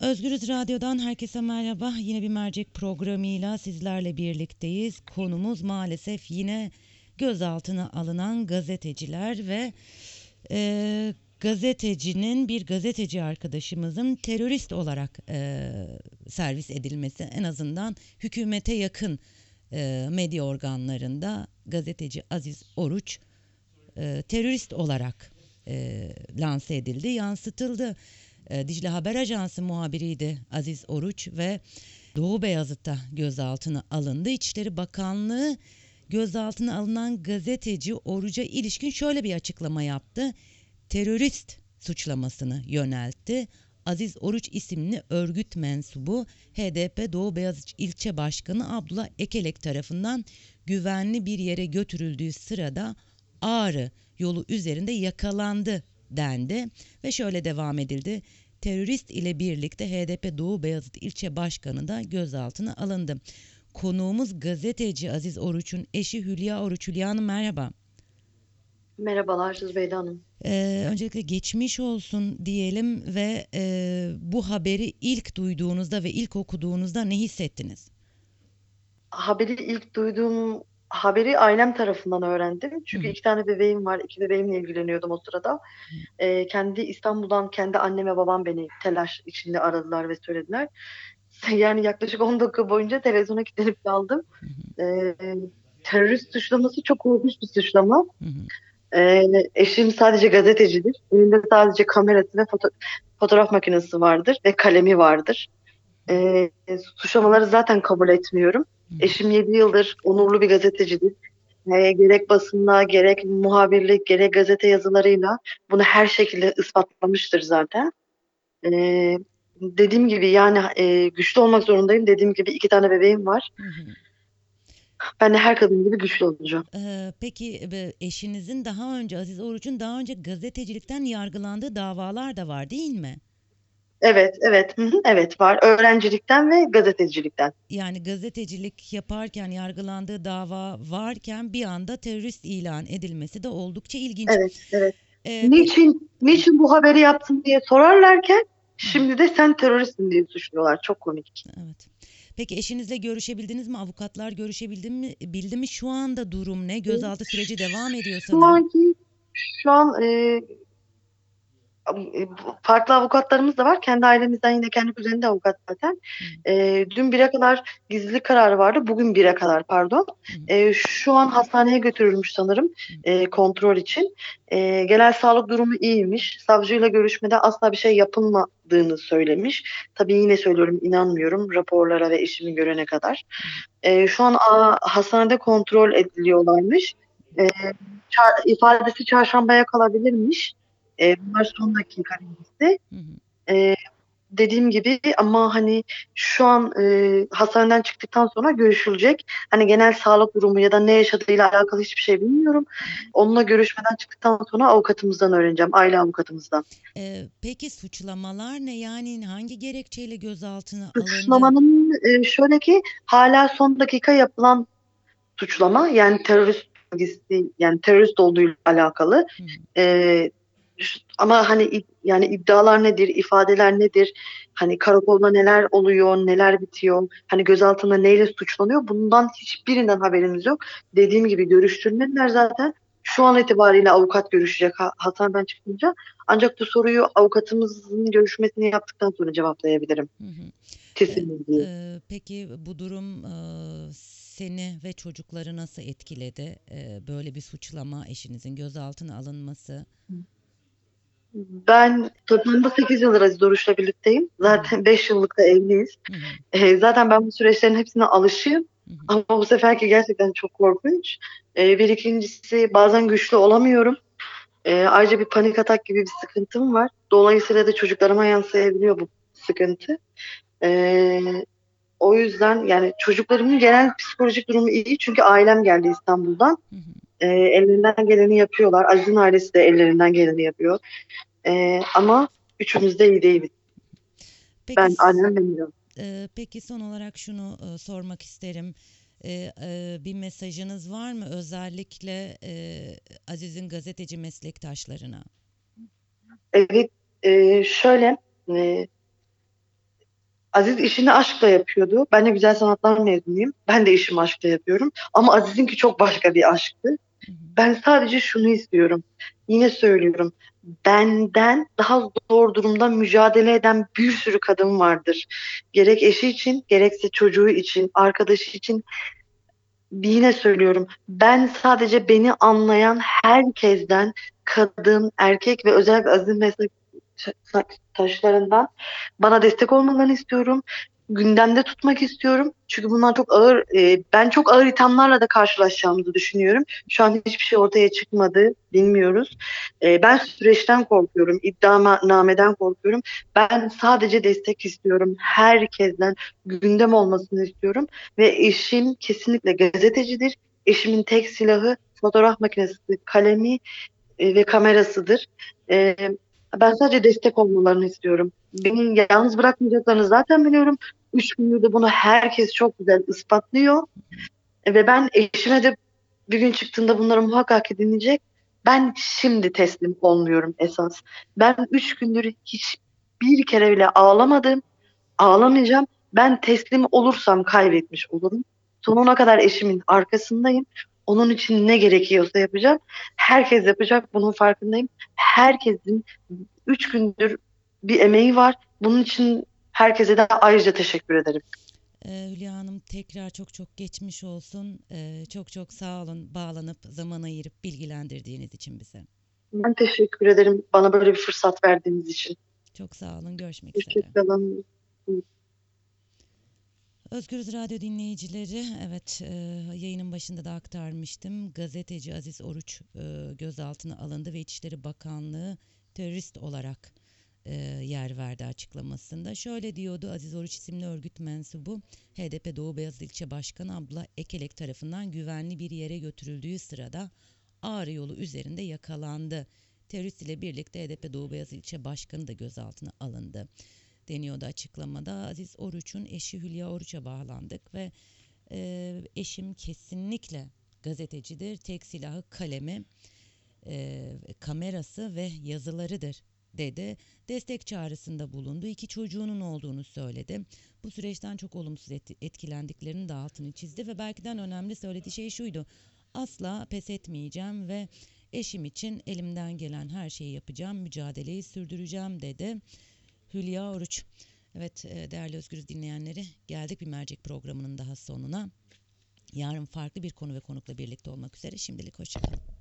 Özgürüz Radyo'dan herkese merhaba. Yine bir mercek programıyla sizlerle birlikteyiz. Konumuz maalesef yine gözaltına alınan gazeteciler ve e, gazetecinin bir gazeteci arkadaşımızın terörist olarak e, servis edilmesi en azından hükümete yakın e, medya organlarında gazeteci Aziz Oruç e, terörist olarak e, lanse edildi, yansıtıldı. E, Dicle Haber Ajansı muhabiriydi Aziz Oruç ve Doğu Beyazıt'ta gözaltına alındı. İçişleri Bakanlığı gözaltına alınan gazeteci Oruç'a ilişkin şöyle bir açıklama yaptı. Terörist suçlamasını yöneltti. Aziz Oruç isimli örgüt mensubu HDP Doğu Beyazıt ilçe başkanı Abdullah Ekelek tarafından güvenli bir yere götürüldüğü sırada Ağrı yolu üzerinde yakalandı dendi ve şöyle devam edildi. Terörist ile birlikte HDP Doğu Beyazıt ilçe başkanı da gözaltına alındı. Konuğumuz gazeteci Aziz Oruç'un eşi Hülya Oruç. Hülya Hanım merhaba. Merhabalar Zübeyde Hanım. Ee, öncelikle geçmiş olsun diyelim ve e, bu haberi ilk duyduğunuzda ve ilk okuduğunuzda ne hissettiniz? Haberi ilk duyduğum haberi ailem tarafından öğrendim. Çünkü Hı iki tane bebeğim var. İki bebeğimle ilgileniyordum o sırada. Ee, kendi İstanbul'dan kendi annem ve babam beni telaş içinde aradılar ve söylediler. Yani yaklaşık 10 dakika boyunca televizyona kilitlenip kaldım. Ee, terörist suçlaması çok korkunç bir suçlama. hı hı, Ee, eşim sadece gazetecidir. Elinde sadece kamerası ve foto- fotoğraf makinesi vardır ve kalemi vardır. Ee, suçlamaları zaten kabul etmiyorum. Eşim 7 yıldır onurlu bir gazetecidir. Ee, gerek basında, gerek muhabirlik, gerek gazete yazılarıyla bunu her şekilde ispatlamıştır zaten. Ee, dediğim gibi yani e, güçlü olmak zorundayım. Dediğim gibi iki tane bebeğim var. Hı hı. Ben de her kadın gibi güçlü olacağım. Ee, peki e, eşinizin daha önce Aziz Oruç'un daha önce gazetecilikten yargılandığı davalar da var değil mi? Evet, evet, evet var. Öğrencilikten ve gazetecilikten. Yani gazetecilik yaparken yargılandığı dava varken bir anda terörist ilan edilmesi de oldukça ilginç. Evet, evet. Ee, Niçin, niçin bu haberi yaptın diye sorarlarken şimdi de sen teröristsin diye suçluyorlar. Çok komik. Evet. Peki eşinizle görüşebildiniz mi? Avukatlar görüşebildi mi? Bildi mi? Şu anda durum ne? Gözaltı süreci devam ediyor Şu sanırım. anki şu an e, farklı avukatlarımız da var. Kendi ailemizden yine kendi kuzenim de avukat zaten. E, dün bire kadar gizlilik kararı vardı. Bugün bire kadar pardon. E, şu an hastaneye götürülmüş sanırım e, kontrol için. E, genel sağlık durumu iyiymiş. Savcıyla görüşmede asla bir şey yapılmadığını söylemiş. Tabii yine söylüyorum inanmıyorum raporlara ve eşimi görene kadar. E, şu an a, hastanede kontrol ediliyorlarmış. E, ifadesi çarşambaya kalabilirmiş. E, bunlar son dakika bilgisi. E, dediğim gibi ama hani şu an e, hastaneden çıktıktan sonra görüşülecek. Hani genel sağlık durumu ya da ne yaşadığıyla alakalı hiçbir şey bilmiyorum. Onunla görüşmeden çıktıktan sonra avukatımızdan öğreneceğim. Aile avukatımızdan. Ee, peki suçlamalar ne? Yani hangi gerekçeyle gözaltına alındı? Suçlamanın e, şöyle ki hala son dakika yapılan suçlama yani terörist bilgisi yani terörist olduğuyla alakalı. Hı hı. E, ama hani yani iddialar nedir, ifadeler nedir? Hani karakolda neler oluyor, neler bitiyor? Hani gözaltında neyle suçlanıyor? Bundan hiçbirinden haberimiz yok. Dediğim gibi görüştürmediler zaten. Şu an itibariyle avukat görüşecek ha- hastaneden çıkınca. Ancak bu soruyu avukatımızın görüşmesini yaptıktan sonra cevaplayabilirim. Hı hı. Kesin bilgiyi. Ee, peki bu durum e, seni ve çocukları nasıl etkiledi? Ee, böyle bir suçlama, eşinizin gözaltına alınması. Ben toplamda 8 yıldır Aziz Oruç'la birlikteyim. Zaten 5 yıllık da evliyiz. Ee, zaten ben bu süreçlerin hepsine alışığım. Ama bu seferki gerçekten çok korkunç. Ee, bir ikincisi bazen güçlü olamıyorum. Ee, ayrıca bir panik atak gibi bir sıkıntım var. Dolayısıyla da çocuklarıma yansıyabiliyor bu sıkıntı. O yüzden yani çocuklarımın genel psikolojik durumu iyi. Çünkü ailem geldi İstanbul'dan. hı hı. Ee, ellerinden geleni yapıyorlar. Aziz'in ailesi de ellerinden geleni yapıyor. Ee, ama üçümüz de iyi değiliz. Peki, Ben annem bilmiyorum. e, peki son olarak şunu e, sormak isterim. E, e, bir mesajınız var mı özellikle e, Aziz'in gazeteci meslektaşlarına? Evet, e, şöyle e, Aziz işini aşkla yapıyordu. Ben de güzel sanatlar mezunuyum. Ben de işimi aşkla yapıyorum. Ama Aziz'inki çok başka bir aşktı. Ben sadece şunu istiyorum. Yine söylüyorum. Benden daha zor durumda mücadele eden bir sürü kadın vardır. Gerek eşi için, gerekse çocuğu için, arkadaşı için. Yine söylüyorum. Ben sadece beni anlayan herkesten, kadın, erkek ve özellikle Aziz meslek taşlarından bana destek olmalarını istiyorum. Gündemde tutmak istiyorum. Çünkü bunlar çok ağır, e, ben çok ağır ithamlarla da karşılaşacağımızı düşünüyorum. Şu an hiçbir şey ortaya çıkmadı, bilmiyoruz. E, ben süreçten korkuyorum, iddianameden korkuyorum. Ben sadece destek istiyorum. Herkesten gündem olmasını istiyorum. Ve eşim kesinlikle gazetecidir. Eşimin tek silahı fotoğraf makinesi, kalemi e, ve kamerasıdır. E, ben sadece destek olmalarını istiyorum. Beni yalnız bırakmayacaklarını zaten biliyorum. Üç gündür de bunu herkes çok güzel ispatlıyor. Ve ben eşime de bir gün çıktığında bunları muhakkak dinleyecek. Ben şimdi teslim olmuyorum esas. Ben üç gündür hiçbir kere bile ağlamadım. Ağlamayacağım. Ben teslim olursam kaybetmiş olurum. Sonuna kadar eşimin arkasındayım. Onun için ne gerekiyorsa yapacağım. Herkes yapacak. Bunun farkındayım. Herkesin üç gündür bir emeği var. Bunun için herkese de ayrıca teşekkür ederim. Ee, Hülya Hanım tekrar çok çok geçmiş olsun. Ee, çok çok sağ olun bağlanıp zaman ayırıp bilgilendirdiğiniz için bize. Ben teşekkür ederim bana böyle bir fırsat verdiğiniz için. Çok sağ olun. Görüşmek üzere. Hoşçakalın. Özgürüz Radyo dinleyicileri, evet e, yayının başında da aktarmıştım. Gazeteci Aziz Oruç e, gözaltına alındı ve İçişleri Bakanlığı terörist olarak e, yer verdi açıklamasında. Şöyle diyordu Aziz Oruç isimli örgüt mensubu HDP Doğu Beyazıt İlçe Başkanı Abla Ekelek tarafından güvenli bir yere götürüldüğü sırada Ağrı yolu üzerinde yakalandı. Terörist ile birlikte HDP Doğu Beyazıt İlçe Başkanı da gözaltına alındı deniyordu açıklamada. Aziz Oruç'un eşi Hülya Oruç'a bağlandık ve e, eşim kesinlikle gazetecidir. Tek silahı kalemi, e, kamerası ve yazılarıdır dedi. Destek çağrısında bulundu. İki çocuğunun olduğunu söyledi. Bu süreçten çok olumsuz etkilendiklerini de altını çizdi ve belki de önemli söylediği şey şuydu. Asla pes etmeyeceğim ve eşim için elimden gelen her şeyi yapacağım, mücadeleyi sürdüreceğim dedi. Hülya Oruç. Evet e, değerli Özgürüz dinleyenleri geldik bir mercek programının daha sonuna. Yarın farklı bir konu ve konukla birlikte olmak üzere. Şimdilik hoşçakalın.